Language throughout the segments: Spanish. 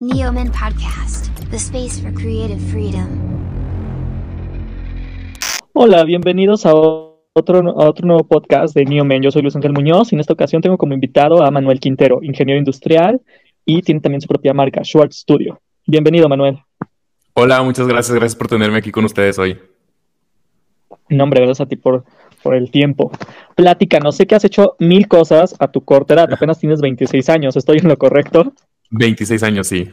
Neoman Podcast, the space for creative freedom. Hola, bienvenidos a otro, a otro nuevo podcast de Neoman. Yo soy Luis Ángel Muñoz y en esta ocasión tengo como invitado a Manuel Quintero, ingeniero industrial y tiene también su propia marca, Schwartz Studio. Bienvenido, Manuel. Hola, muchas gracias. Gracias por tenerme aquí con ustedes hoy. No, hombre, gracias a ti por, por el tiempo. no sé que has hecho mil cosas a tu corta edad. Apenas tienes 26 años. ¿Estoy en lo correcto? 26 años, sí.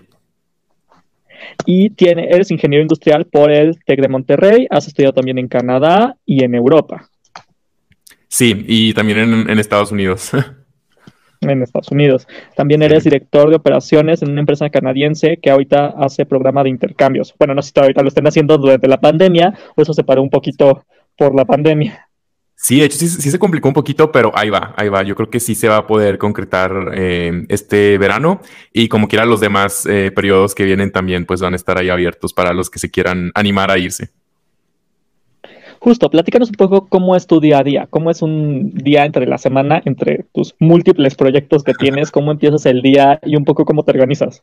Y tiene, eres ingeniero industrial por el TEC de Monterrey, has estudiado también en Canadá y en Europa. Sí, y también en, Estados Unidos. en Estados Unidos. También eres director de operaciones en una empresa canadiense que ahorita hace programa de intercambios. Bueno, no sé si ahorita lo estén haciendo durante la pandemia o eso se paró un poquito por la pandemia. Sí, de hecho sí, se complicó un poquito, pero ahí va, ahí va. Yo creo que sí se va a poder concretar eh, este verano y como quiera los demás eh, periodos que vienen también pues van a estar ahí abiertos para los que se quieran animar a irse. Justo, platícanos un poco cómo es tu día a día, cómo es un día entre la semana, entre tus múltiples proyectos que tienes, cómo empiezas el día y un poco cómo te organizas.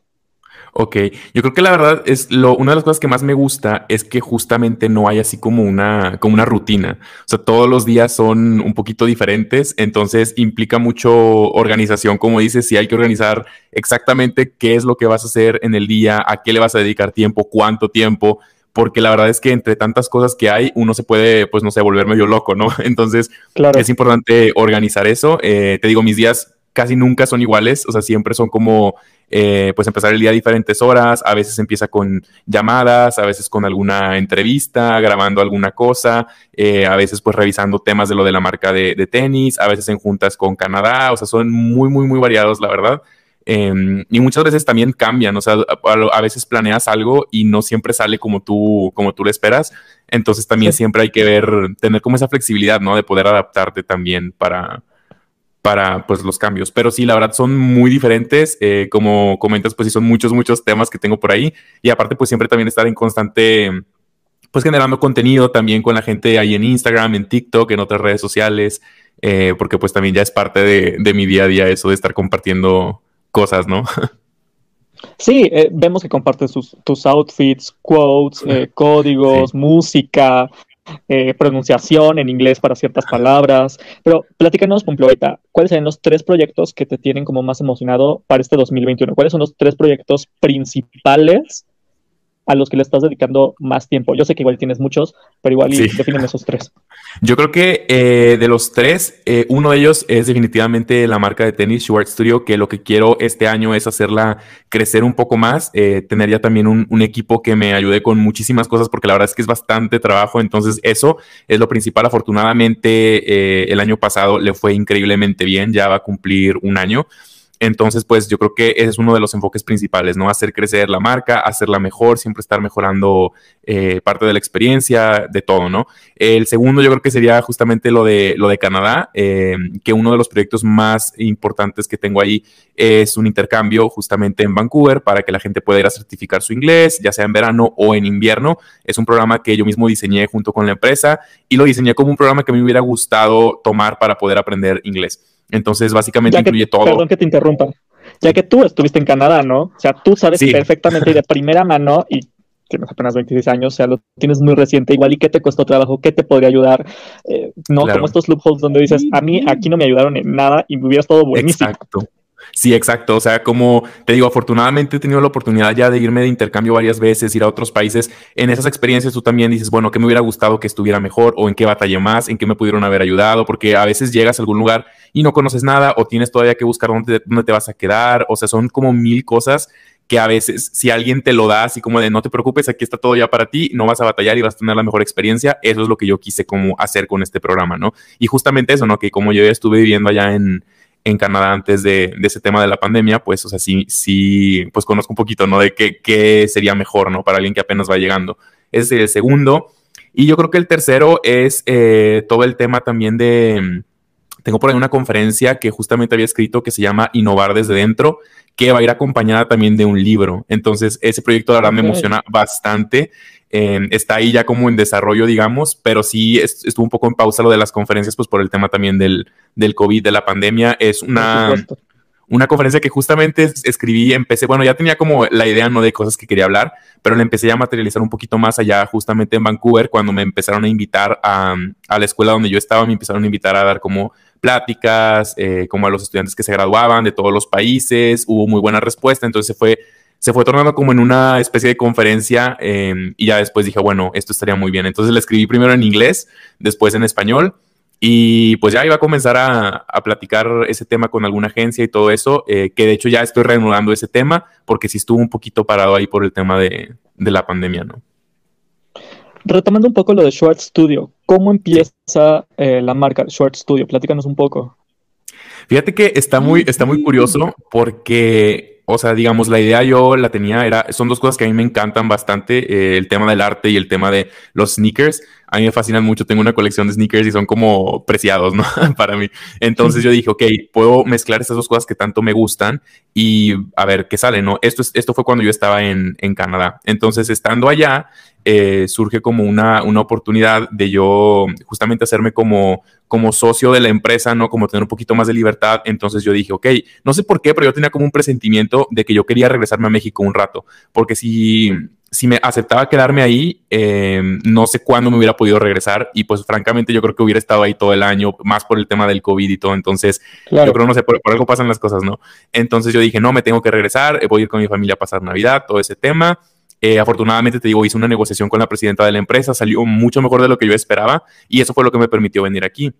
Ok, yo creo que la verdad es lo, una de las cosas que más me gusta es que justamente no hay así como una, como una rutina. O sea, todos los días son un poquito diferentes, entonces implica mucho organización, como dices, si hay que organizar exactamente qué es lo que vas a hacer en el día, a qué le vas a dedicar tiempo, cuánto tiempo, porque la verdad es que entre tantas cosas que hay, uno se puede, pues no sé, volver medio loco, ¿no? Entonces, claro. es importante organizar eso. Eh, te digo, mis días casi nunca son iguales, o sea, siempre son como eh, pues empezar el día a diferentes horas, a veces empieza con llamadas, a veces con alguna entrevista, grabando alguna cosa, eh, a veces pues revisando temas de lo de la marca de, tenis, a veces en juntas con Canadá, o sea, son muy, muy, muy variados, la verdad. Em, y muchas veces también cambian, o sea, a, veces planeas algo y no siempre sale como tú, como tú lo esperas. Entonces también siempre hay que ver, tener como esa flexibilidad, ¿no? De poder adaptarte también para, para pues los cambios. Pero sí, la verdad son muy diferentes. Eh, como comentas, pues sí son muchos, muchos temas que tengo por ahí. Y aparte, pues siempre también estar en constante, pues generando contenido también con la gente ahí en Instagram, en TikTok, en otras redes sociales, eh, porque pues también ya es parte de, mi día a día eso de estar compartiendo cosas, ¿no? Sí, eh, vemos que compartes tus outfits, quotes, códigos, música, eh, pronunciación en inglés para ciertas palabras. Pero platícanos, ejemplo, ¿cuáles son los tres proyectos que te tienen como más emocionado para este 2021? ¿Cuáles son los tres proyectos principales a los que le estás dedicando más tiempo? Yo sé que igual tienes muchos, pero igual sí. definen esos tres. Yo creo que eh, de los tres, eh, uno de ellos es definitivamente la marca de tenis Schwartz Studio, que lo que quiero este año es hacerla crecer un poco más, eh, tener ya también un, un, equipo que me ayude con muchísimas cosas, porque la verdad es que es bastante trabajo, entonces eso es lo principal. Afortunadamente, el año pasado le fue increíblemente bien, ya va a cumplir un año. Entonces, pues yo creo que ese es uno de los enfoques principales, ¿no? Hacer crecer la marca, hacerla mejor, siempre estar mejorando eh, parte de la experiencia, de todo, ¿no? El segundo yo creo que sería justamente lo de, lo de Canadá, eh, que uno de los proyectos más importantes que tengo ahí es un intercambio justamente en Vancouver para que la gente pueda ir a certificar su inglés, ya sea en verano o en invierno. Es un programa que yo mismo diseñé junto con la empresa y lo diseñé como un programa que me hubiera gustado tomar para poder aprender inglés. Entonces, básicamente incluye todo. Perdón que te interrumpa. Ya que tú estuviste en Canadá, ¿no? O sea, tú sabes perfectamente y de primera mano y tienes apenas 26 años, o sea, lo tienes muy reciente, igual y qué te costó trabajo, qué te podría ayudar, eh, no como estos loopholes donde dices, a mí aquí no me ayudaron en nada y me hubieras todo buenísimo. Exacto. Sí, exacto. O sea, como te digo, afortunadamente he tenido la oportunidad ya de irme de intercambio varias veces, ir a otros países. En esas experiencias tú también dices, bueno, ¿qué me hubiera gustado que estuviera mejor? ¿O en qué batallé más? ¿En qué me pudieron haber ayudado? Porque a veces llegas a algún lugar y no conoces nada o tienes todavía que buscar dónde, dónde te vas a quedar. O sea, son como mil cosas que a veces si alguien te lo da así como de no te preocupes, aquí está todo ya para ti, no vas a batallar y vas a tener la mejor experiencia, eso es lo que yo quise como hacer con este programa, ¿no? Y justamente eso, ¿no? Que como yo ya estuve viviendo allá en, en Canadá antes de, ese tema de la pandemia, pues, o sea, sí, sí, pues conozco un poquito, ¿no? De qué, qué sería mejor, ¿no? Para alguien que apenas va llegando. Ese es el segundo. Y yo creo que el tercero es eh, todo el tema también de... Tengo por ahí una conferencia que justamente había escrito que se llama Innovar desde dentro, que va a ir acompañada también de un libro. Entonces, ese proyecto, la verdad, me emociona bastante. Está ahí ya como en desarrollo, digamos, pero sí estuvo un poco en pausa lo de las conferencias, pues por el tema también del, del COVID, de la pandemia. Es una, una conferencia que justamente escribí, empecé, bueno, ya tenía como la idea, ¿no? De cosas que quería hablar, pero la empecé a materializar un poquito más allá, justamente en Vancouver, cuando me empezaron a invitar a, a la escuela donde yo estaba, me empezaron a invitar a dar como pláticas, eh, como a los estudiantes que se graduaban de todos los países, hubo muy buena respuesta, entonces se fue, se fue tornando como en una especie de conferencia em, y ya después dije, bueno, esto estaría muy bien. Entonces la escribí primero en inglés, después en español y pues ya iba a comenzar a, platicar ese tema con alguna agencia y todo eso, eh, que de hecho ya estoy reanudando ese tema porque sí estuvo un poquito parado ahí por el tema de, la pandemia, ¿no? Retomando un poco lo de Short Studio, ¿cómo empieza eh, la marca Short Studio? Platícanos un poco. Fíjate que está muy, está muy curioso porque, o sea, digamos, la idea yo la tenía, era, son dos cosas que a mí me encantan bastante, eh, el tema del arte y el tema de los sneakers a mí me fascinan mucho, tengo una colección de sneakers y son como preciados, ¿no? Para mí. Entonces yo dije, ok, puedo mezclar estas dos cosas que tanto me gustan y a ver qué sale, ¿no? Esto, esto fue cuando yo estaba en, en Canadá. Entonces, estando allá, eh, surge como una, una oportunidad de yo justamente hacerme como, como socio de la empresa, ¿no? Como tener un poquito más de libertad. Entonces yo dije, ok, no sé por qué, pero yo tenía como un presentimiento de que yo quería regresarme a México un rato, porque si si me aceptaba quedarme ahí, em, no sé cuándo me hubiera podido regresar y pues francamente yo creo que hubiera estado ahí todo el año, más por el tema del COVID y todo, entonces yo creo, no sé, por, algo pasan las cosas, ¿no? Entonces yo dije, no, me tengo que regresar, eh, voy a ir con mi familia a pasar Navidad, todo ese tema. Eh, afortunadamente, te digo, hice una negociación con la presidenta de la empresa, salió mucho mejor de lo que yo esperaba y eso fue lo que me permitió venir aquí.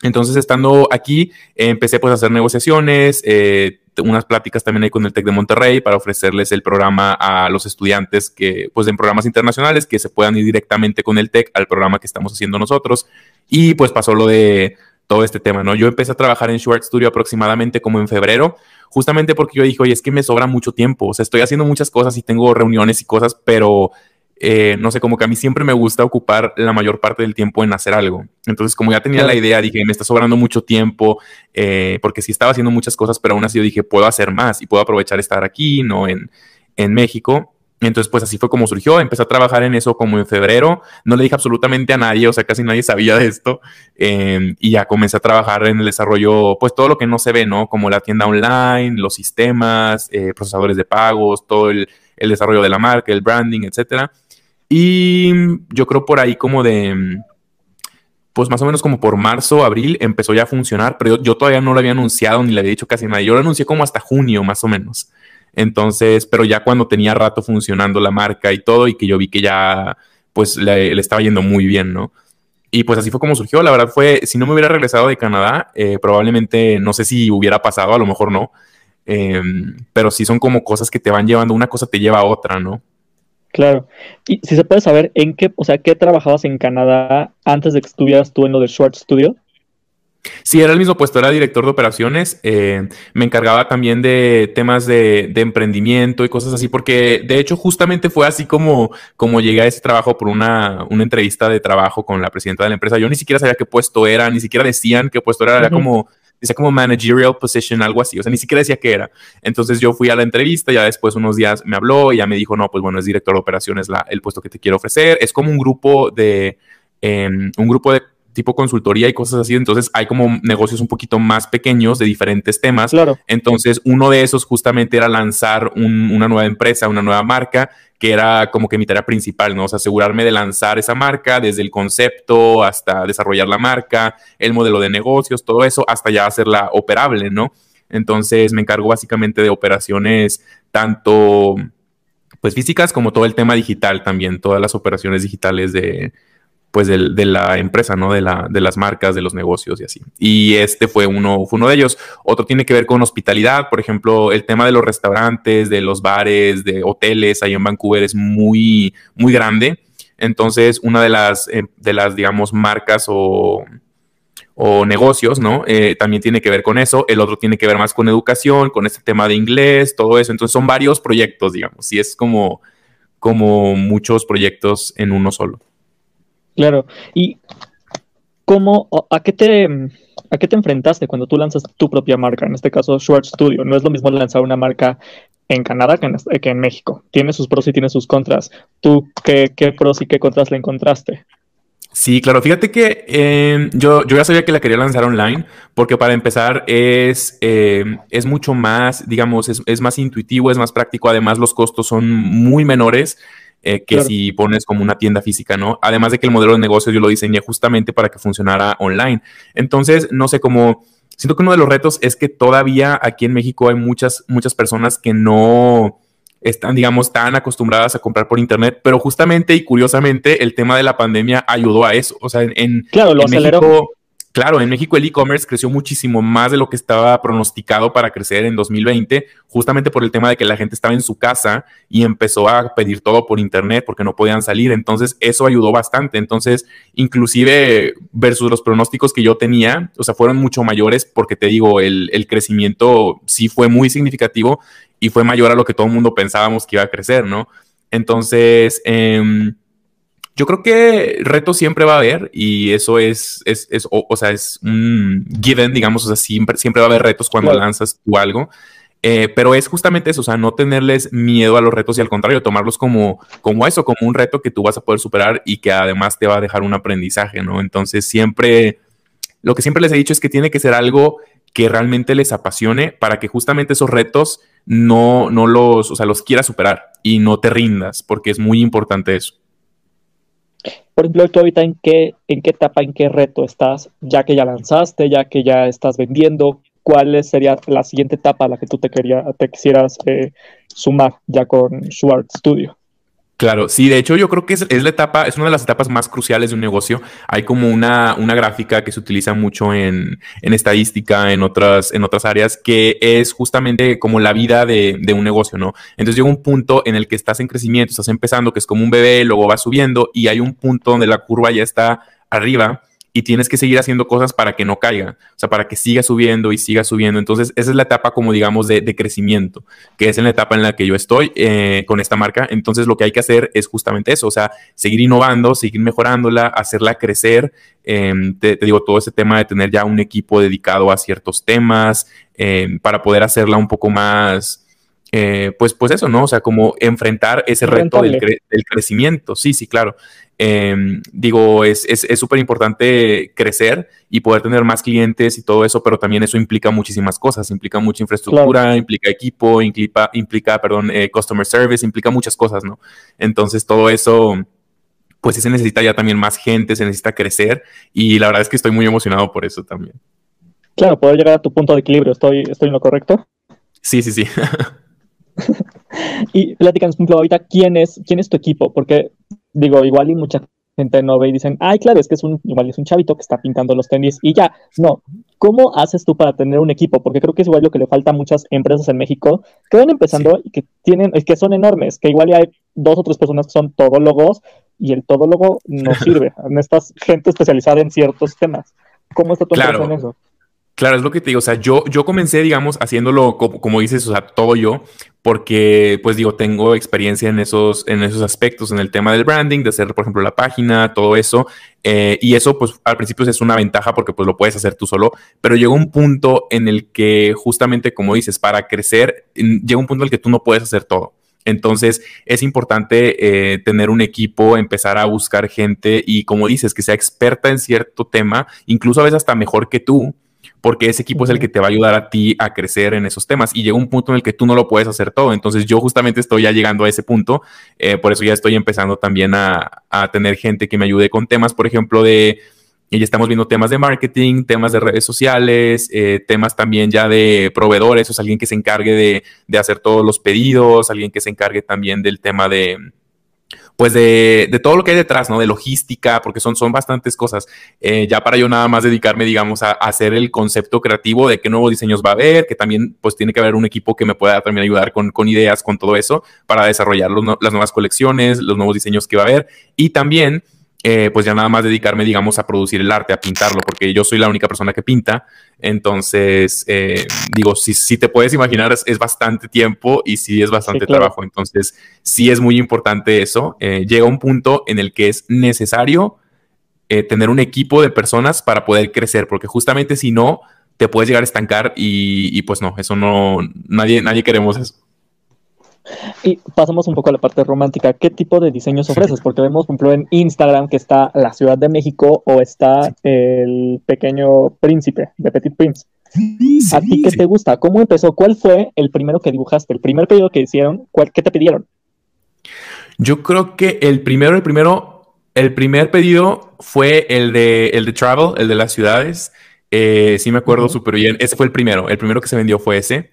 Entonces, estando aquí, empecé pues a hacer negociaciones, eh, unas pláticas también ahí con el TEC de Monterrey para ofrecerles el programa a los estudiantes que, pues en programas internacionales, que se puedan ir directamente con el TEC al programa que estamos haciendo nosotros. Y pues pasó lo de todo este tema, ¿no? Yo empecé a trabajar en Short Studio aproximadamente como en febrero, justamente porque yo dije, oye, es que me sobra mucho tiempo, o sea, estoy haciendo muchas cosas y tengo reuniones y cosas, pero eh, no sé, como que a mí siempre me gusta ocupar la mayor parte del tiempo en hacer algo. Entonces, como ya tenía la idea, dije, me está sobrando mucho tiempo, eh, porque sí estaba haciendo muchas cosas, pero aún así yo dije, puedo hacer más y puedo aprovechar estar aquí, ¿no? En, en México. Entonces, pues así fue como surgió. Empecé a trabajar en eso como en febrero. No le dije absolutamente a nadie, o sea, casi nadie sabía de esto. Em, y ya comencé a trabajar en el desarrollo, pues todo lo que no se ve, ¿no? Como la tienda online, los sistemas, eh, procesadores de pagos, todo el, desarrollo de la marca, el branding, etcétera. Y yo creo por ahí como de, pues más o menos como por marzo, abril, empezó ya a funcionar, pero yo, todavía no lo había anunciado ni le había dicho casi nada. Yo lo anuncié como hasta junio, más o menos. Entonces, pero ya cuando tenía rato funcionando la marca y todo, y que yo vi que ya, pues le, estaba yendo muy bien, ¿no? Y pues así fue como surgió. La verdad fue, si no me hubiera regresado de Canadá, eh, probablemente, no sé si hubiera pasado, a lo mejor no. Em, pero sí son como cosas que te van llevando, una cosa te lleva a otra, ¿no? Claro. Y si se puede saber en qué, o sea, qué trabajabas en Canadá antes de que estuvieras tú en lo de Short Studio. Sí, era el mismo puesto, era director de operaciones. Eh, me encargaba también de temas de, emprendimiento y cosas así, porque de hecho justamente fue así como, como llegué a ese trabajo por una, una entrevista de trabajo con la presidenta de la empresa. Yo ni siquiera sabía qué puesto era, ni siquiera decían qué puesto era, era como decía como managerial position, algo así, o sea, ni siquiera decía qué era. Entonces yo fui a la entrevista, ya después unos días me habló y ya me dijo, no, pues bueno, es director de operaciones la, el puesto que te quiero ofrecer. Es como un grupo de, em, un grupo de tipo consultoría y cosas así. Entonces hay como negocios un poquito más pequeños de diferentes temas. Claro. Entonces uno de esos justamente era lanzar una nueva empresa, una nueva marca que era como que mi tarea principal, ¿no? O sea, asegurarme de lanzar esa marca desde el concepto hasta desarrollar la marca, el modelo de negocios, todo eso, hasta ya hacerla operable, ¿no? Entonces me encargo básicamente de operaciones tanto pues físicas como todo el tema digital también, todas las operaciones digitales de, pues de, la empresa, ¿no? De, la, de las marcas, de los negocios y así. Y este fue uno, fue uno de ellos. Otro tiene que ver con hospitalidad, por ejemplo, el tema de los restaurantes, de los bares, de hoteles ahí en Vancouver es muy, muy grande. Entonces, una de las, eh, de las digamos, marcas o, o negocios, ¿no? Eh, también tiene que ver con eso. El otro tiene que ver más con educación, con este tema de inglés, todo eso. Entonces, son varios proyectos, digamos, y es como, como muchos proyectos en uno solo. Claro. ¿Y cómo, a qué te, a qué te enfrentaste cuando tú lanzas tu propia marca? En este caso, Short Studio. No es lo mismo lanzar una marca en Canadá que en, México. Tiene sus pros y tiene sus contras. ¿Tú qué, pros y qué contras le encontraste? Sí, claro. Fíjate que eh, yo, yo ya sabía que la quería lanzar online porque para empezar es, eh, es mucho más, digamos, es, es, más intuitivo, es más práctico. Además, los costos son muy menores eh, que si pones como una tienda física, ¿no? Además de que el modelo de negocio yo lo diseñé justamente para que funcionara online. Entonces, no sé cómo... Siento que uno de los retos es que todavía aquí en México hay muchas, muchas personas que no están, digamos, tan acostumbradas a comprar por internet, pero justamente y curiosamente el tema de la pandemia ayudó a eso. O sea, en, claro, lo aceleró. Claro, en México el e-commerce creció muchísimo más de lo que estaba pronosticado para crecer en 2020, justamente por el tema de que la gente estaba en su casa y empezó a pedir todo por internet porque no podían salir. Entonces, eso ayudó bastante. Entonces, inclusive versus los pronósticos que yo tenía, o sea, fueron mucho mayores porque te digo, el, el crecimiento sí fue muy significativo y fue mayor a lo que todo el mundo pensábamos que iba a crecer, ¿no? Entonces, eh, yo creo que reto siempre va a haber y eso es, es, es o, sea, es un given, digamos, o sea, siempre, siempre va a haber retos cuando lanzas tú algo. Eh, pero es justamente eso, o sea, no tenerles miedo a los retos y al contrario, tomarlos como, como eso, como un reto que tú vas a poder superar y que además te va a dejar un aprendizaje, ¿no? Entonces, siempre, lo que siempre les he dicho es que tiene que ser algo que realmente les apasione para que justamente esos retos no, no los, o sea, los quieras superar y no te rindas, porque es muy importante eso. Por ejemplo, tú ahorita en qué, en qué etapa, en qué reto estás, ya que ya lanzaste, ya que ya estás vendiendo, ¿cuál sería la siguiente etapa a la que tú te, quería, te quisieras eh, sumar ya con Sword Studio? Claro, sí, de hecho yo creo que es, la etapa, es una de las etapas más cruciales de un negocio. Hay como una, una gráfica que se utiliza mucho en, en, estadística, en otras, en otras áreas, que es justamente como la vida de, de, un negocio, ¿no? Entonces llega un punto en el que estás en crecimiento, estás empezando, que es como un bebé, luego va subiendo y hay un punto donde la curva ya está arriba y tienes que seguir haciendo cosas para que no caiga, o sea, para que siga subiendo y siga subiendo. Entonces, esa es la etapa como digamos de, crecimiento, que es en la etapa en la que yo estoy eh, con esta marca. Entonces, lo que hay que hacer es justamente eso, o sea, seguir innovando, seguir mejorándola, hacerla crecer. Em, te, digo, todo ese tema de tener ya un equipo dedicado a ciertos temas em, para poder hacerla un poco más... Eh, pues, pues eso, ¿no? O sea, como enfrentar ese reto del, del, crecimiento. Sí, sí, claro. Em, digo, es súper es, importante crecer y poder tener más clientes y todo eso, pero también eso implica muchísimas cosas, implica mucha infraestructura, implica equipo, implica, implica perdón, eh, customer service, implica muchas cosas, ¿no? Entonces todo eso, pues se necesita ya también más gente, se necesita crecer y la verdad es que estoy muy emocionado por eso también. Claro, poder llegar a tu punto de equilibrio, ¿estoy, estoy en lo correcto? Sí, sí, sí. y platícanos, ahorita, ¿quién es, ¿quién es tu equipo? Porque digo, igual y mucha gente no ve y dicen, ay, claro, es que es un, igual es un chavito que está pintando los tenis y ya. No, ¿cómo haces tú para tener un equipo? Porque creo que es igual lo que le falta a muchas empresas en México que van empezando y que tienen, es que son enormes, que igual hay dos o tres personas que son todólogos y el todólogo no sirve. Necesitas gente especializada en ciertos temas. ¿Cómo está tu claro. en eso? Claro, es lo que te digo. O sea, yo, yo comencé, digamos, haciéndolo como, dices, o sea, todo yo, porque, pues digo, tengo experiencia en esos, en esos aspectos, en el tema del branding, de hacer, por ejemplo, la página, todo eso. Eh, y eso, pues, al principio es una ventaja porque, pues, lo puedes hacer tú solo. Pero llega un punto en el que, justamente, como dices, para crecer, llega un punto en el que tú no puedes hacer todo. Entonces es importante eh, tener un equipo, empezar a buscar gente y como dices, que sea experta en cierto tema, incluso a veces hasta mejor que tú, porque ese equipo es el que te va a ayudar a ti a crecer en esos temas. Y llega un punto en el que tú no lo puedes hacer todo. Entonces yo justamente estoy ya llegando a ese punto. Eh, por eso ya estoy empezando también a, tener gente que me ayude con temas, por ejemplo, de... Ya estamos viendo temas de marketing, temas de redes sociales, eh, temas también ya de proveedores, o sea, alguien que se encargue de, de hacer todos los pedidos, alguien que se encargue también del tema de, pues de, de, todo lo que hay detrás, ¿no? De logística, porque son, son bastantes cosas. Eh, ya para yo nada más dedicarme, digamos, a, hacer el concepto creativo de qué nuevos diseños va a haber, que también pues tiene que haber un equipo que me pueda también ayudar con, con ideas, con todo eso, para desarrollar las nuevas colecciones, los nuevos diseños que va a haber. Y también eh, pues ya nada más dedicarme, digamos, a producir el arte, a pintarlo, porque yo soy la única persona que pinta. Entonces, eh, digo, si, si, te puedes imaginar, es, bastante tiempo y sí es bastante trabajo. Entonces, sí es muy importante eso. Eh, llega un punto en el que es necesario tener un equipo de personas para poder crecer, porque justamente si no, te puedes llegar a estancar y, y pues no, eso no, nadie, nadie queremos eso. Y pasamos un poco a la parte romántica. ¿Qué tipo de diseños ofreces? Porque vemos, por ejemplo, en Instagram que está la Ciudad de México o está el pequeño príncipe de Petit Prince. ¿A ti qué te gusta? ¿Cómo empezó? ¿Cuál fue el primero que dibujaste? ¿El primer pedido que hicieron? ¿Cuál, ¿Qué te pidieron? Yo creo que el primero, el primero, el primer pedido fue el de, el de Travel, el de las ciudades. Eh, sí me acuerdo súper bien. Ese fue el primero. El primero que se vendió fue ese.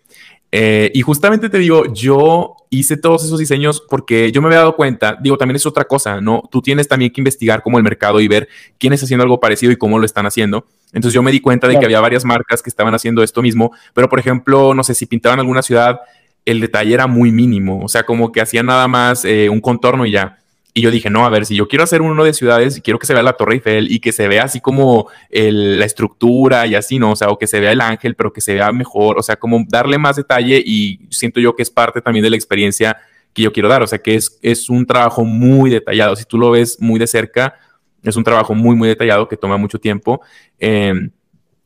Eh, y justamente te digo, yo hice todos esos diseños porque yo me había dado cuenta, digo, también es otra cosa, ¿no? Tú tienes también que investigar como el mercado y ver quién está haciendo algo parecido y cómo lo están haciendo. Entonces yo me di cuenta de que había varias marcas que estaban haciendo esto mismo, pero por ejemplo, no sé si pintaban alguna ciudad, el detalle era muy mínimo, o sea, como que hacían nada más eh, un contorno y ya. Y yo dije, no, a ver, si yo quiero hacer uno de ciudades, quiero que se vea la Torre Eiffel y que se vea así como la estructura y así, ¿no? O sea, o que se vea el ángel, pero que se vea mejor, o sea, como darle más detalle y siento yo que es parte también de la experiencia que yo quiero dar, o sea, que es, es un trabajo muy detallado. Si tú lo ves muy de cerca, es un trabajo muy, muy detallado que toma mucho tiempo. Eh,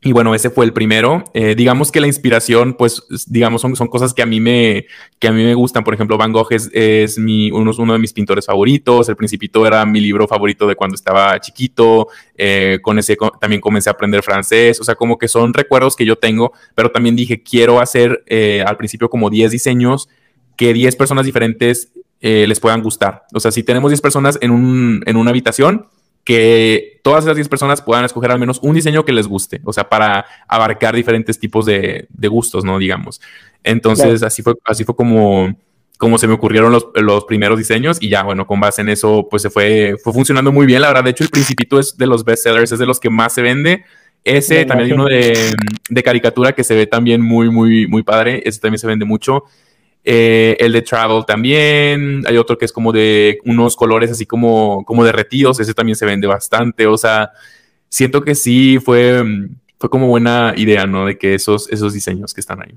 y bueno, ese fue el primero. Eh, digamos que la inspiración, pues, digamos, son, son cosas que a mí me, que a mí me gustan. Por ejemplo, Van Gogh es, es mi, uno, uno, de mis pintores favoritos. El Principito era mi libro favorito de cuando estaba chiquito. Eh, con ese también comencé a aprender francés. O sea, como que son recuerdos que yo tengo, pero también dije, quiero hacer eh, al principio como 10 diseños que 10 personas diferentes les puedan gustar. O sea, si tenemos 10 personas en, un, en una habitación, que todas esas 10 personas puedan escoger al menos un diseño que les guste, o sea, para abarcar diferentes tipos de, gustos, ¿no? Digamos. Entonces, así fue, así fue como, como se me ocurrieron los, los, primeros diseños y ya, bueno, con base en eso, pues se fue, fue funcionando muy bien, la verdad. De hecho, el Principito es de los bestsellers, es de los que más se vende. Ese, también hay uno de, de, caricatura que se ve también muy, muy, muy padre. Ese también se vende mucho. Eh, el de Travel también. Hay otro que es como de unos colores así como, como derretidos. Ese también se vende bastante. O sea, siento que sí fue, fue como buena idea, ¿no? De que esos, esos diseños que están ahí.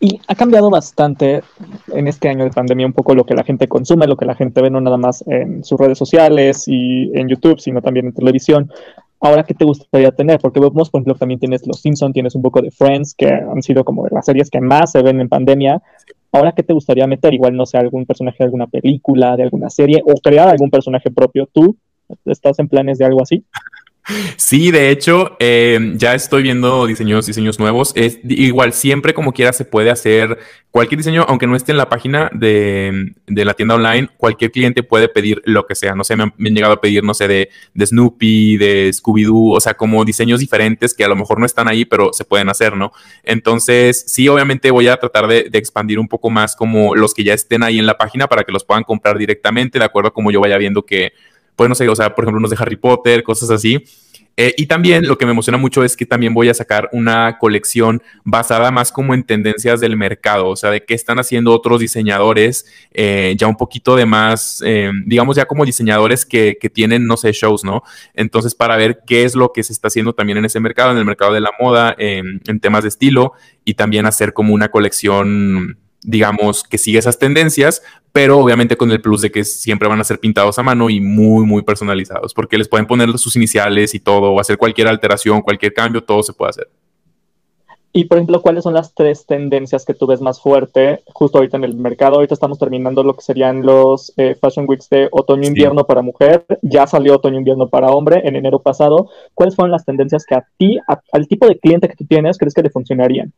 Y ha cambiado bastante en este año de pandemia un poco lo que la gente consume, lo que la gente ve no nada más en sus redes sociales y en YouTube, sino también en televisión. Ahora, ¿qué te gustaría tener? Porque vemos, por ejemplo, también tienes Los Simpsons, tienes un poco de Friends, que han sido como de las series que más se ven en pandemia. Ahora, ¿qué te gustaría meter? Igual, no sé, algún personaje de alguna película, de alguna serie, o crear algún personaje propio. ¿Tú estás en planes de algo así? Sí, de hecho, eh, ya estoy viendo diseños, diseños nuevos. Es, igual, siempre como quiera se puede hacer cualquier diseño, aunque no esté en la página de, la tienda online, cualquier cliente puede pedir lo que sea. No sé, me han, llegado a pedir, no sé, de, Snoopy, de Scooby-Doo, o sea, como diseños diferentes que a lo mejor no están ahí, pero se pueden hacer, ¿no? Entonces, sí, obviamente voy a tratar de, de expandir un poco más como los que ya estén ahí en la página para que los puedan comprar directamente, de acuerdo a como yo vaya viendo que pues no sé, o sea, por ejemplo, unos de Harry Potter, cosas así. Eh, y también lo que me emociona mucho es que también voy a sacar una colección basada más como en tendencias del mercado, o sea, de qué están haciendo otros diseñadores, eh, ya un poquito de más, eh, digamos, ya como diseñadores que, que, tienen, no sé, shows, ¿no? Entonces, para ver qué es lo que se está haciendo también en ese mercado, en el mercado de la moda, en temas de estilo, y también hacer como una colección digamos, que sigue esas tendencias, pero obviamente con el plus de que siempre van a ser pintados a mano y muy, muy personalizados, porque les pueden poner sus iniciales y todo, o hacer cualquier alteración, cualquier cambio, todo se puede hacer. Y por ejemplo, ¿cuáles son las tres tendencias que tú ves más fuerte justo ahorita en el mercado? Ahorita estamos terminando lo que serían los eh, Fashion Weeks de otoño-invierno para mujer. Ya salió otoño-invierno para hombre en enero pasado. ¿Cuáles fueron las tendencias que a ti, al tipo de cliente que tú tienes, crees que le funcionarían?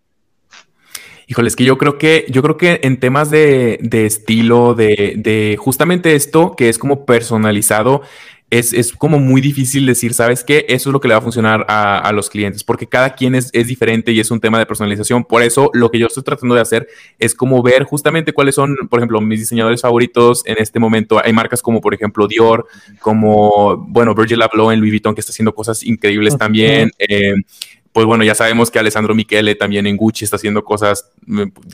Híjole, es que yo creo que, yo creo que en temas de, estilo, de, justamente esto, que es como personalizado, es, como muy difícil decir, ¿sabes qué? Eso es lo que le va a funcionar a, los clientes, porque cada quien es, es, diferente y es un tema de personalización. Por eso lo que yo estoy tratando de hacer es como ver justamente cuáles son, por ejemplo, mis diseñadores favoritos en este momento. Hay marcas como, por ejemplo, Dior, como, bueno, Virgil Abloh en Louis Vuitton, que está haciendo cosas increíbles también. Eh, pues bueno, ya sabemos que Alessandro Michele también en Gucci está haciendo cosas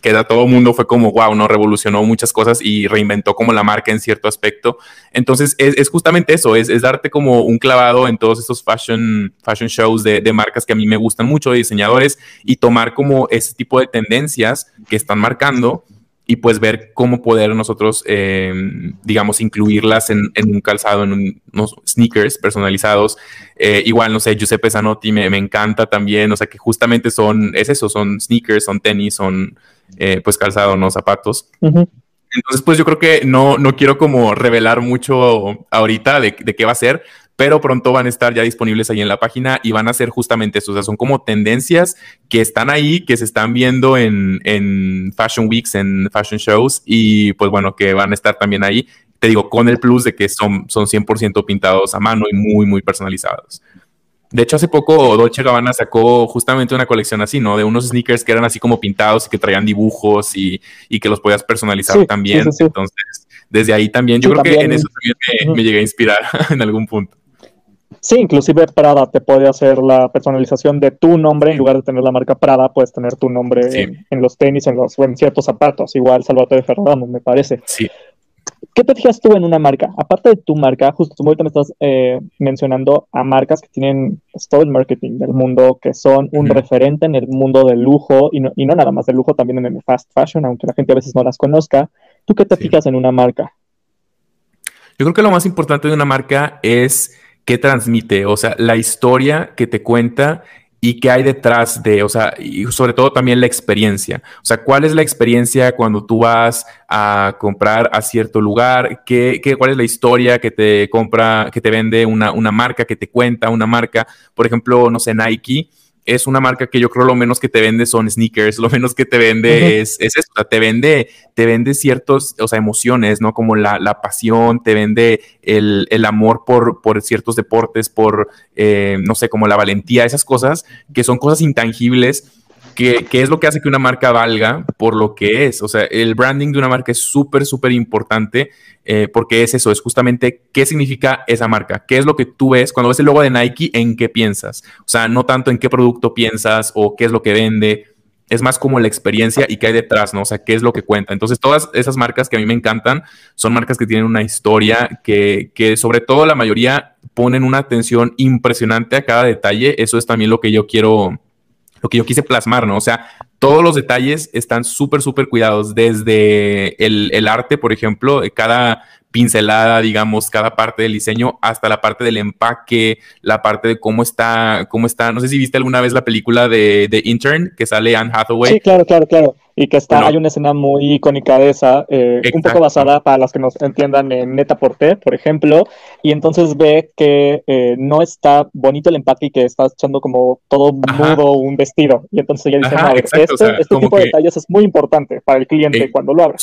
que a todo mundo fue como, wow, no revolucionó muchas cosas y reinventó como la marca en cierto aspecto. Entonces, es, justamente eso, es, darte como un clavado en todos estos fashion, fashion shows de, de, marcas que a mí me gustan mucho, de diseñadores, y tomar como ese tipo de tendencias que están marcando y pues ver cómo poder nosotros, em, digamos, incluirlas en, un calzado, en unos sneakers personalizados. Eh, igual, no sé, Giuseppe Zanotti me, me, encanta también, o sea, que justamente son, es eso, son sneakers, son tenis, son eh, pues calzado, ¿no? Zapatos. Entonces, pues yo creo que no, no quiero como revelar mucho ahorita de, de, qué va a ser, pero pronto van a estar ya disponibles ahí en la página y van a ser justamente eso. O sea, son como tendencias que están ahí, que se están viendo en, en Fashion Weeks, en Fashion Shows y pues bueno, que van a estar también ahí. Te digo, con el plus de que son, son 100% pintados a mano y muy, muy personalizados. De hecho, hace poco Dolce Gabbana sacó justamente una colección así, ¿no? De unos sneakers que eran así como pintados y que traían dibujos y, y que los podías personalizar también. Entonces, desde ahí también, yo creo que en eso también me, llegué a inspirar en algún punto. Sí, inclusive Prada te puede hacer la personalización de tu nombre, en lugar de tener la marca Prada, puedes tener tu nombre en, los tenis, en los en ciertos zapatos, igual Salvatore Ferragamo, me parece. Sí. ¿Qué te fijas tú en una marca? Aparte de tu marca, justo tú ahorita me estás eh, mencionando a marcas que tienen pues, todo el marketing del mundo, que son un referente en el mundo del lujo, y no, y no, nada más del lujo, también en el fast fashion, aunque la gente a veces no las conozca. ¿Tú qué te fijas en una marca? Yo creo que lo más importante de una marca es qué transmite, o sea, la historia que te cuenta y qué hay detrás de, o sea, y sobre todo también la experiencia. O sea, ¿cuál es la experiencia cuando tú vas a comprar a cierto lugar? ¿Qué, qué, cuál es la historia que te compra, que te vende una, una marca, que te cuenta una marca? Por ejemplo, no sé, Nike es una marca que yo creo lo menos que te vende son sneakers, lo menos que te vende es, es sea, te vende, te vende ciertos, o sea, emociones, ¿no? Como la, la pasión, te vende el, el, amor por, por ciertos deportes, por, eh, no sé, como la valentía, esas cosas que son cosas intangibles que, es lo que hace que una marca valga por lo que es. O sea, el branding de una marca es súper, súper importante eh, porque es eso, es justamente qué significa esa marca, qué es lo que tú ves cuando ves el logo de Nike, en qué piensas. O sea, no tanto en qué producto piensas o qué es lo que vende, es más como la experiencia y qué hay detrás, ¿no? O sea, qué es lo que cuenta. Entonces, todas esas marcas que a mí me encantan son marcas que tienen una historia que, que sobre todo la mayoría ponen una atención impresionante a cada detalle. Eso es también lo que yo quiero lo que yo quise plasmar, ¿no? O sea, todos los detalles están súper, súper cuidados, desde el, el, arte, por ejemplo, cada pincelada, digamos, cada parte del diseño, hasta la parte del empaque, la parte de cómo está, cómo está, no sé si viste alguna vez la película de, de Intern, que sale Anne Hathaway. Sí, claro, claro, claro. Y que está, hay una escena muy icónica de esa, eh, un poco basada para las que nos entiendan en Neta Porté, por ejemplo, y entonces ve que eh, no está bonito el empaque y que está echando como todo mudo un vestido. Y entonces ella dice, no, este, este tipo de detalles es muy importante para el cliente cuando lo abre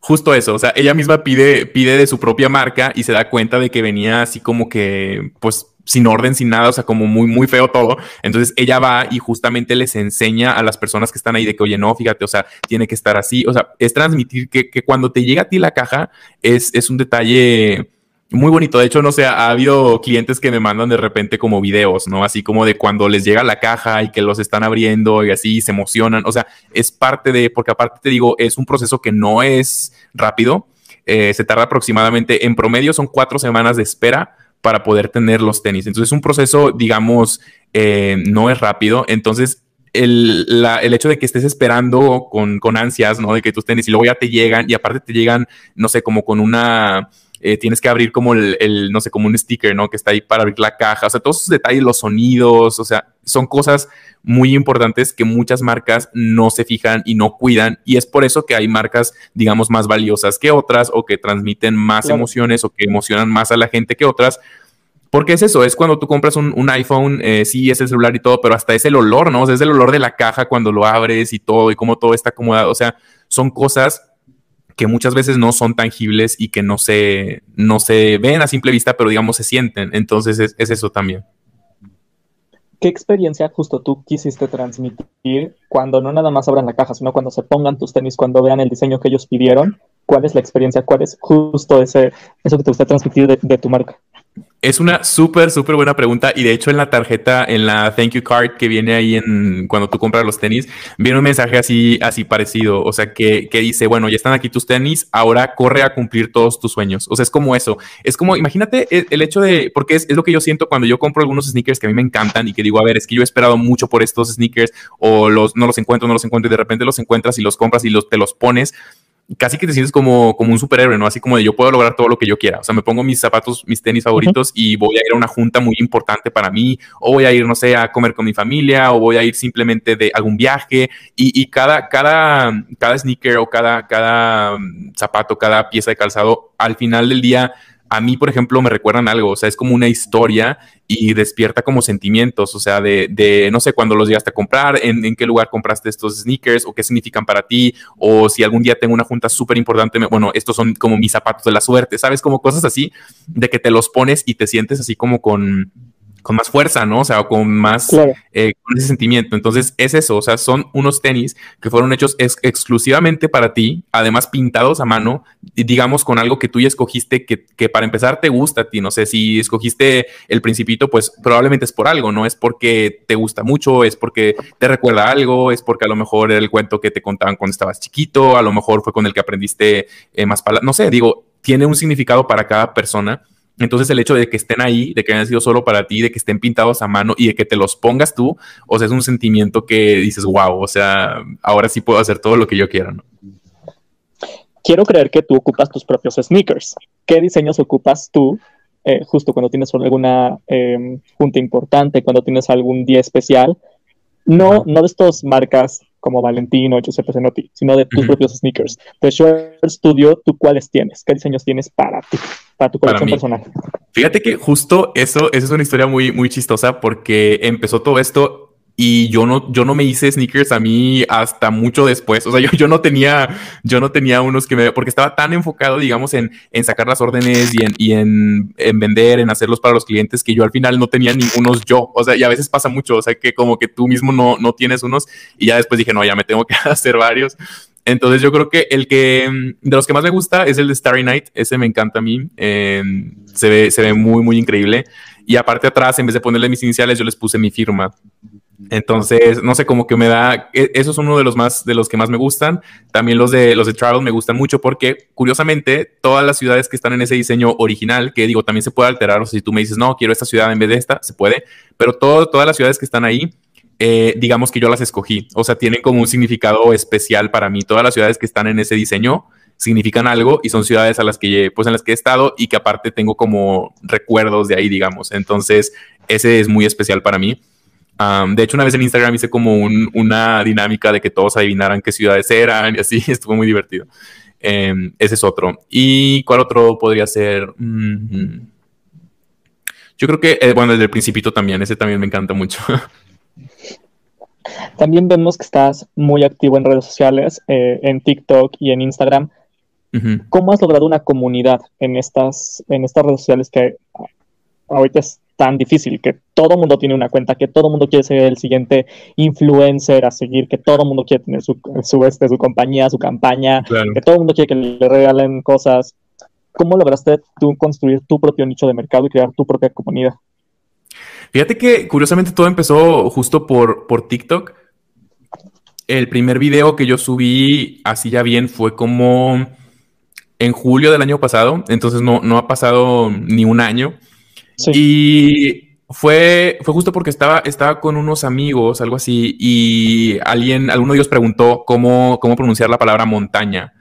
justo eso, o sea, ella misma pide, pide de su propia marca y se da cuenta de que venía así como que, pues, sin orden, sin nada, o sea, como muy, muy feo todo. Entonces ella va y justamente les enseña a las personas que están ahí de que, oye, no, fíjate, o sea, tiene que estar así, o sea, es transmitir que, que cuando te llega a ti la caja es, es un detalle muy bonito. De hecho, no sé, ha habido clientes que me mandan de repente como videos, ¿no? Así como de cuando les llega la caja y que los están abriendo y así se emocionan. O sea, es parte de, porque aparte te digo, es un proceso que no es rápido. Eh, se tarda aproximadamente, en promedio son cuatro semanas de espera para poder tener los tenis. Entonces, es un proceso, digamos, eh, no es rápido. Entonces, el, el, hecho de que estés esperando con, con ansias, ¿no? De que tus tenis y luego ya te llegan y aparte te llegan, no sé, como con una eh, tienes que abrir como el, no sé, como un sticker, ¿no? Que está ahí para abrir la caja, o sea, todos esos detalles, los sonidos, o sea, son cosas muy importantes que muchas marcas no se fijan y no cuidan y es por eso que hay marcas, digamos, más valiosas que otras o que transmiten más emociones o que emocionan más a la gente que otras. Porque es eso, es cuando tú compras un, iPhone, eh, sí, es el celular y todo, pero hasta es el olor, ¿no? O sea, es el olor de la caja cuando lo abres y todo, y cómo todo está acomodado. O sea, son cosas que muchas veces no son tangibles y que no se, no se ven a simple vista, pero digamos se sienten. Entonces es, eso también. ¿Qué experiencia justo tú quisiste transmitir cuando no nada más abran la caja, sino cuando se pongan tus tenis, cuando vean el diseño que ellos pidieron? ¿Cuál es la experiencia? ¿Cuál es justo ese, eso que te gusta transmitir de tu marca? Es una súper, súper buena pregunta. Y de hecho, en la tarjeta, en la thank you card que viene ahí en cuando tú compras los tenis, viene un mensaje así, así parecido. O sea, que, que dice: Bueno, ya están aquí tus tenis, ahora corre a cumplir todos tus sueños. O sea, es como eso. Es como, imagínate el, hecho de, porque es, es, lo que yo siento cuando yo compro algunos sneakers que a mí me encantan y que digo, a ver, es que yo he esperado mucho por estos sneakers o los, no los encuentro, no los encuentro y de repente los encuentras y los compras y los, te los pones casi que te sientes como, como un superhéroe, ¿no? Así como de yo puedo lograr todo lo que yo quiera. O sea, me pongo mis zapatos, mis tenis favoritos y voy a ir a una junta muy importante para mí, o voy a ir, no sé, a comer con mi familia, o voy a ir simplemente de algún viaje. Y, y cada, cada, cada sneaker o cada, cada mm, zapato, cada pieza de calzado, al final del día a mí, por ejemplo, me recuerdan algo, o sea, es como una historia y despierta como sentimientos, o sea, de, de no sé, cuándo los llegaste a comprar, en, en, qué lugar compraste estos sneakers o qué significan para ti, o si algún día tengo una junta súper importante, bueno, estos son como mis zapatos de la suerte, ¿sabes? Como cosas así, de que te los pones y te sientes así como con con más fuerza, ¿no? O sea, con más, eh, con ese sentimiento. Entonces, es eso, o sea, son unos tenis que fueron hechos exclusivamente para ti, además pintados a mano, digamos, con algo que tú ya escogiste, que, que, para empezar te gusta a ti, no sé, si escogiste el principito, pues probablemente es por algo, ¿no? Es porque te gusta mucho, es porque te recuerda algo, es porque a lo mejor era el cuento que te contaban cuando estabas chiquito, a lo mejor fue con el que aprendiste eh, más palabras, no sé, digo, tiene un significado para cada persona entonces el hecho de que estén ahí, de que hayan sido solo para ti, de que estén pintados a mano y de que te los pongas tú, o sea, es un sentimiento que dices, wow, o sea, ahora sí puedo hacer todo lo que yo quiera, ¿no? Quiero creer que tú ocupas tus propios sneakers. ¿Qué diseños ocupas tú eh, justo cuando tienes alguna eh, junta importante, cuando tienes algún día especial? No, no de estas marcas como Valentino, Giuseppe Zenotti, sino de tus propios sneakers. De Shore Studio, ¿tú cuáles tienes? ¿Qué diseños tienes para ti, para tu colección personal? Fíjate que justo eso, eso es una historia muy, muy chistosa porque empezó todo esto y yo no, yo no me hice sneakers a mí hasta mucho después. O sea, yo, yo no tenía, yo no tenía unos que me, porque estaba tan enfocado, digamos, en, en sacar las órdenes y, en, y en, en, vender, en hacerlos para los clientes, que yo al final no tenía ningunos yo. O sea, y a veces pasa mucho, o sea, que como que tú mismo no, no tienes unos y ya después dije, no, ya me tengo que hacer varios. Entonces yo creo que el que de los que más me gusta es el de Starry Night. Ese me encanta a mí. Eh, se, ve, se ve muy, muy increíble. Y aparte atrás, en vez de ponerle mis iniciales, yo les puse mi firma. Entonces, no sé, como que me da, e, eso es uno de los más, de los que más me gustan. También los de, los de Travel me gustan mucho porque, curiosamente, todas las ciudades que están en ese diseño original, que digo, también se puede alterar, o sea, si tú me dices, no, quiero esta ciudad en vez de esta, se puede, pero todo, todas las ciudades que están ahí, eh, digamos que yo las escogí, o sea, tienen como un significado especial para mí. Todas las ciudades que están en ese diseño significan algo y son ciudades a las que, pues, en las que he estado y que aparte tengo como recuerdos de ahí, digamos. Entonces, ese es muy especial para mí de hecho, una vez en Instagram hice como una dinámica de que todos adivinaran qué ciudades eran y así, estuvo muy divertido. Em, ese es otro. ¿Y cuál otro podría ser? Yo creo que, eh, bueno, el del Principito también, ese también me encanta mucho. También vemos que estás muy activo en redes sociales, eh, en TikTok y en Instagram. ¿Cómo has logrado una comunidad en estas, en estas redes sociales que ahorita es tan difícil, que todo mundo tiene una cuenta, que todo mundo quiere ser el siguiente influencer a seguir, que todo mundo quiere tener su, su, este, su compañía, su campaña, que todo mundo quiere que le regalen cosas. ¿Cómo lograste tú construir tu propio nicho de mercado y crear tu propia comunidad? Fíjate que curiosamente todo empezó justo por, por TikTok. El primer video que yo subí así ya bien fue como en julio del año pasado, entonces no, no ha pasado ni un año. Y fue, fue justo porque estaba, estaba con unos amigos, algo así, y alguien, alguno de ellos preguntó cómo, cómo pronunciar la palabra montaña.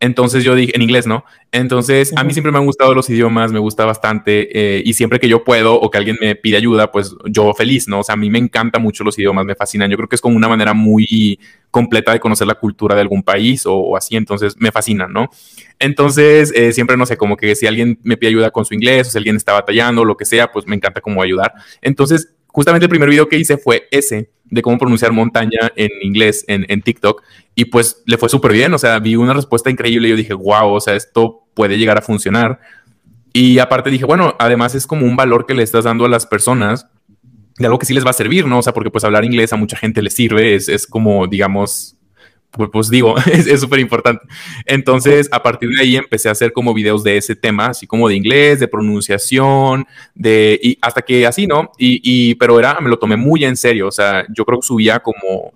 Entonces yo dije, en inglés, ¿no? Entonces a mí siempre me han gustado los idiomas, me gusta bastante eh, y siempre que yo puedo o que alguien me pide ayuda, pues yo feliz, ¿no? O sea, a mí me encantan mucho los idiomas, me fascinan. Yo creo que es como una manera muy completa de conocer la cultura de algún país o, así, entonces me fascinan, ¿no? Entonces eh, siempre, no sé, como que si alguien me pide ayuda con su inglés o si alguien está batallando o lo que sea, pues me encanta como ayudar. Entonces justamente el primer video que hice fue ese, de cómo pronunciar montaña en inglés en, TikTok. Y pues le fue súper bien, o sea, vi una respuesta increíble y yo dije, wow, o sea, esto puede llegar a funcionar. Y aparte dije, bueno, además es como un valor que le estás dando a las personas de algo que sí les va a servir, ¿no? O sea, porque pues hablar inglés a mucha gente le sirve, es, es como, digamos, pues, pues, digo, es súper importante. Entonces, a partir de ahí empecé a hacer como videos de ese tema, así como de inglés, de pronunciación, de, y hasta que así, ¿no? Y, y, pero era, me lo tomé muy en serio, o sea, yo creo que subía como,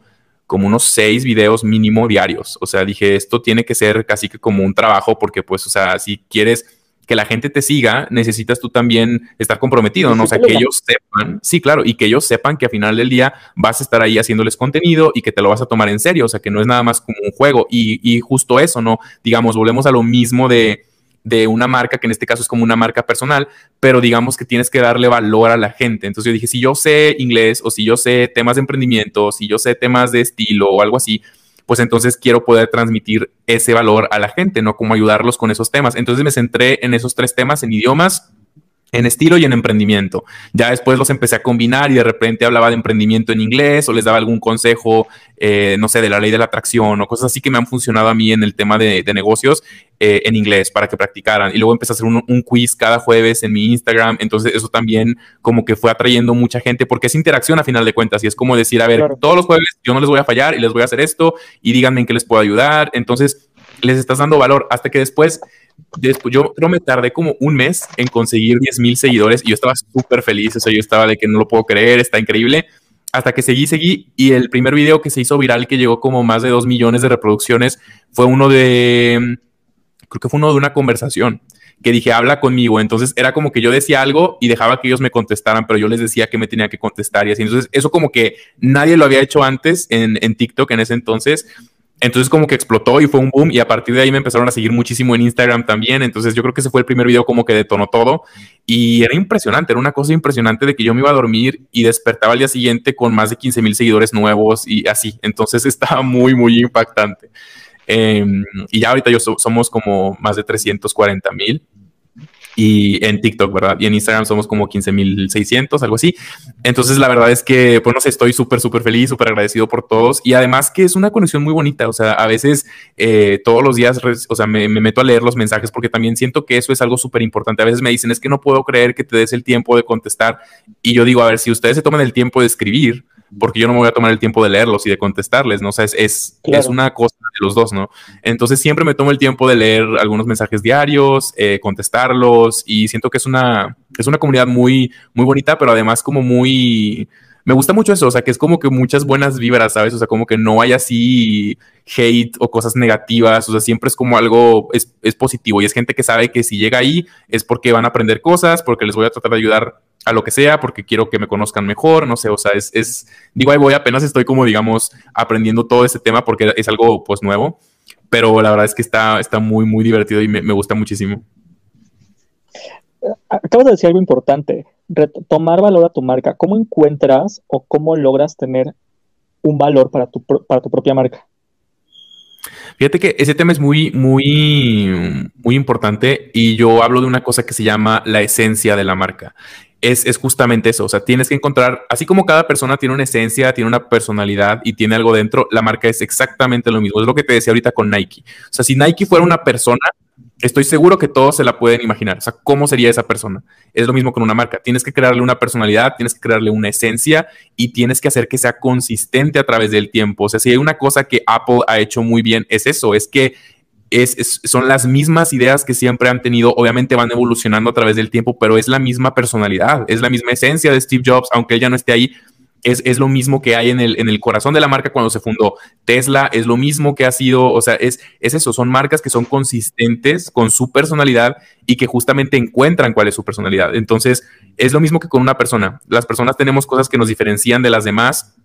como unos seis videos mínimo diarios, o sea, dije, esto tiene que ser casi que como un trabajo, porque pues, o sea, si quieres que la gente te siga, necesitas tú también estar comprometido, ¿no? O sea, que ellos sepan, sí, claro, y que ellos sepan que al final del día vas a estar ahí haciéndoles contenido y que te lo vas a tomar en serio, o sea, que no es nada más como un juego. Y, y justo eso, ¿no? Digamos, volvemos a lo mismo de, de una marca, que en este caso es como una marca personal, pero digamos que tienes que darle valor a la gente. Entonces yo dije, si yo sé inglés o si yo sé temas de emprendimiento, si yo sé temas de estilo o algo así, pues entonces quiero poder transmitir ese valor a la gente, ¿no? Como ayudarlos con esos temas. Entonces me centré en esos tres temas, en idiomas, en estilo y en emprendimiento. Ya después los empecé a combinar y de repente hablaba de emprendimiento en inglés o les daba algún consejo, eh, no sé, de la ley de la atracción o cosas así que me han funcionado a mí en el tema de, negocios eh, en inglés para que practicaran. Y luego empecé a hacer un, un, quiz cada jueves en mi Instagram. Entonces eso también como que fue atrayendo mucha gente porque es interacción a final de cuentas y es como decir, a ver, todos los jueves yo no les voy a fallar y les voy a hacer esto y díganme en qué les puedo ayudar. Entonces les estás dando valor hasta que después después, yo creo me tardé como un mes en conseguir 10 mil seguidores y yo estaba súper feliz, o sea, yo estaba de que no lo puedo creer, está increíble. Hasta que seguí, seguí y el primer video que se hizo viral, que llegó como más de 2 millones de reproducciones, fue uno de, creo que fue uno de una conversación que dije, habla conmigo. Entonces era como que yo decía algo y dejaba que ellos me contestaran, pero yo les decía que me tenía que contestar y así. Entonces eso como que nadie lo había hecho antes en, en TikTok en ese entonces. Entonces como que explotó y fue un boom y a partir de ahí me empezaron a seguir muchísimo en Instagram también. Entonces yo creo que ese fue el primer video como que detonó todo y era impresionante, era una cosa impresionante de que yo me iba a dormir y despertaba al día siguiente con más de 15 mil seguidores nuevos y así. Entonces estaba muy, muy impactante. Em, y ya ahorita yo somos como más de 340 mil y en TikTok, ¿verdad? Y en Instagram somos como 15.600, algo así. Entonces, la verdad es que, pues no sé, estoy súper, súper feliz, súper agradecido por todos. Y además que es una conexión muy bonita. O sea, a veces eh, todos los días, o sea, me, me, meto a leer los mensajes porque también siento que eso es algo súper importante. A veces me dicen, es que no puedo creer que te des el tiempo de contestar. Y yo digo, a ver, si ustedes se toman el tiempo de escribir, porque yo no me voy a tomar el tiempo de leerlos y de contestarles, ¿no? O sea, es, es, es, una cosa de los dos, ¿no? Entonces siempre me tomo el tiempo de leer algunos mensajes diarios, eh, contestarlos y siento que es una, es una comunidad muy, muy bonita, pero además como muy... Me gusta mucho eso, o sea, que es como que muchas buenas vibras, ¿sabes? O sea, como que no hay así hate o cosas negativas, o sea, siempre es como algo, es, es positivo y es gente que sabe que si llega ahí es porque van a aprender cosas, porque les voy a tratar de ayudar a lo que sea, porque quiero que me conozcan mejor, no sé, o sea, es, es digo, ahí voy, apenas estoy como, digamos, aprendiendo todo este tema porque es algo, pues, nuevo, pero la verdad es que está, está muy, muy divertido y me, me gusta muchísimo. Acabas de decir algo importante, tomar valor a tu marca. ¿Cómo encuentras o cómo logras tener un valor para tu, para tu propia marca? Fíjate que ese tema es muy, muy, muy importante y yo hablo de una cosa que se llama la esencia de la marca es, justamente eso. O sea, tienes que encontrar, así como cada persona tiene una esencia, tiene una personalidad y tiene algo dentro, la marca es exactamente lo mismo. Es lo que te decía ahorita con Nike. O sea, si Nike fuera una persona, estoy seguro que todos se la pueden imaginar. O sea, ¿cómo sería esa persona? Es lo mismo con una marca. Tienes que crearle una personalidad, tienes que crearle una esencia y tienes que hacer que sea consistente a través del tiempo. O sea, si hay una cosa que Apple ha hecho muy bien, es eso, es que es, son las mismas ideas que siempre han tenido, obviamente van evolucionando a través del tiempo, pero es la misma personalidad, es la misma esencia de Steve Jobs, aunque él ya no esté ahí, es, es, lo mismo que hay en el, en el corazón de la marca cuando se fundó. Tesla es lo mismo que ha sido, o sea, es, es eso, son marcas que son consistentes con su personalidad y que justamente encuentran cuál es su personalidad. Entonces, es lo mismo que con una persona. Las personas tenemos cosas que nos diferencian de las demás,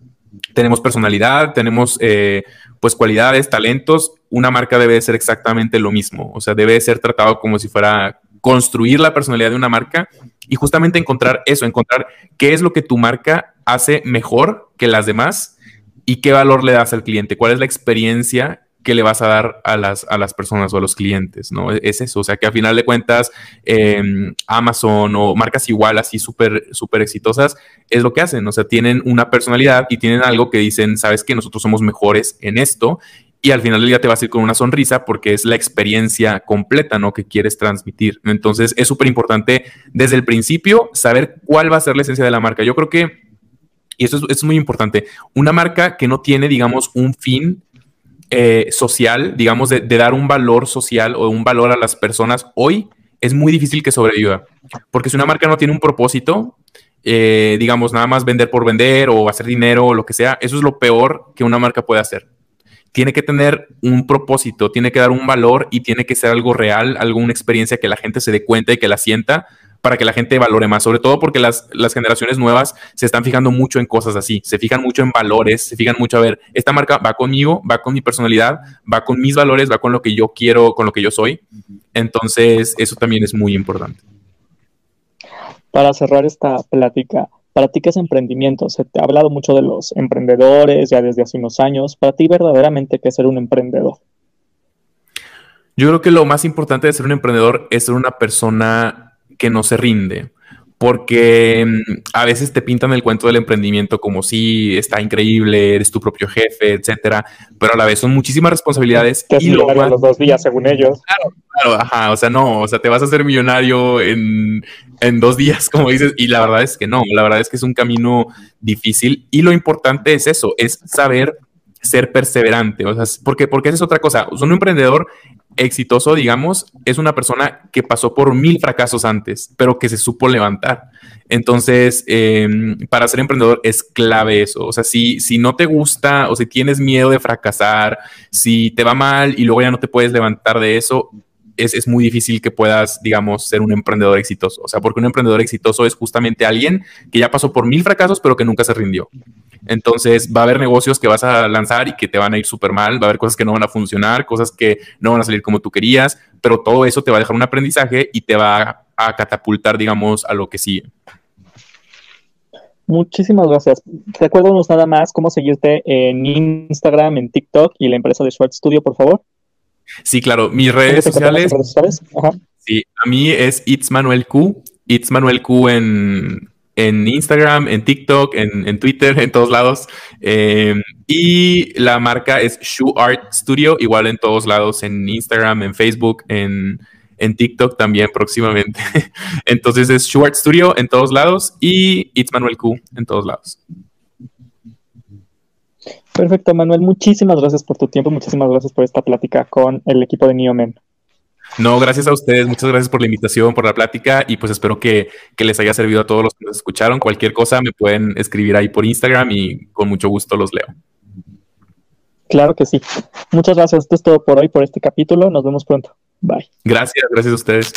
tenemos personalidad, tenemos eh, pues cualidades, talentos, una marca debe ser exactamente lo mismo, o sea, debe ser tratado como si fuera construir la personalidad de una marca y justamente encontrar eso, encontrar qué es lo que tu marca hace mejor que las demás y qué valor le das al cliente, cuál es la experiencia que le vas a dar a las, a las personas o a los clientes, ¿no? Es eso, o sea, que a final de cuentas em, Amazon o marcas igual así súper, súper exitosas es lo que hacen, o sea, tienen una personalidad y tienen algo que dicen, sabes que nosotros somos mejores en esto y al final del día te vas a ir con una sonrisa porque es la experiencia completa, ¿no? Que quieres transmitir. Entonces es súper importante desde el principio saber cuál va a ser la esencia de la marca. Yo creo que, y eso es, muy importante, una marca que no tiene, digamos, un fin eh, social, digamos, de, dar un valor social o un valor a las personas hoy, es muy difícil que sobreviva. Porque si una marca no tiene un propósito, eh, digamos, nada más vender por vender o hacer dinero o lo que sea, eso es lo peor que una marca puede hacer. Tiene que tener un propósito, tiene que dar un valor y tiene que ser algo real, alguna experiencia que la gente se dé cuenta y que la sienta para que la gente valore más, sobre todo porque las, las generaciones nuevas se están fijando mucho en cosas así, se fijan mucho en valores, se fijan mucho a ver, esta marca va conmigo, va con mi personalidad, va con mis valores, va con lo que yo quiero, con lo que yo soy. Entonces, eso también es muy importante. Para cerrar esta plática, para ti, ¿qué es emprendimiento? Se te ha hablado mucho de los emprendedores ya desde hace unos años. Para ti, verdaderamente, ¿qué es ser un emprendedor? Yo creo que lo más importante de ser un emprendedor es ser una persona que no se rinde, porque mm, a veces te pintan el cuento del emprendimiento como si está increíble, eres tu propio jefe, etcétera, pero a la vez son muchísimas responsabilidades. Que y lo los dos días, según ellos. Claro, claro, ajá, o sea, no, o sea, te vas a hacer millonario en, en dos días, como dices, y la verdad es que no, la verdad es que es un camino difícil y lo importante es eso, es saber ser perseverante, o sea, porque, porque esa es otra cosa, un emprendedor exitoso, digamos, es una persona que pasó por mil fracasos antes, pero que se supo levantar. Entonces, em, para ser emprendedor es clave eso. O sea, si, si no te gusta o si tienes miedo de fracasar, si te va mal y luego ya no te puedes levantar de eso, es, es, muy difícil que puedas, digamos, ser un emprendedor exitoso. O sea, porque un emprendedor exitoso es justamente alguien que ya pasó por mil fracasos, pero que nunca se rindió. Entonces, va a haber negocios que vas a lanzar y que te van a ir súper mal, va a haber cosas que no van a funcionar, cosas que no van a salir como tú querías, pero todo eso te va a dejar un aprendizaje y te va a catapultar, digamos, a lo que sigue. Muchísimas gracias. Recuérdanos nada más cómo seguirte en Instagram, en TikTok y la empresa de Short Studio, por favor. Sí, claro. Mis redes sociales. Sí, a mí es It's Manuel Q. It's Manuel Q en, en Instagram, en TikTok, en, Twitter, en todos lados. Em, y la marca es Shoe Art Studio, igual en todos lados, en Instagram, en Facebook, en, en TikTok también próximamente. Entonces es Shoe Art Studio en todos lados y It's Manuel Q en todos lados. Perfecto, Manuel. Muchísimas gracias por tu tiempo. Muchísimas gracias por esta plática con el equipo de Neomen. No, gracias a ustedes. Muchas gracias por la invitación, por la plática y pues espero que, que, les haya servido a todos los que nos escucharon. Cualquier cosa me pueden escribir ahí por Instagram y con mucho gusto los leo. Claro que sí. Muchas gracias. Esto es todo por hoy, por este capítulo. Nos vemos pronto. Bye. Gracias, gracias a ustedes.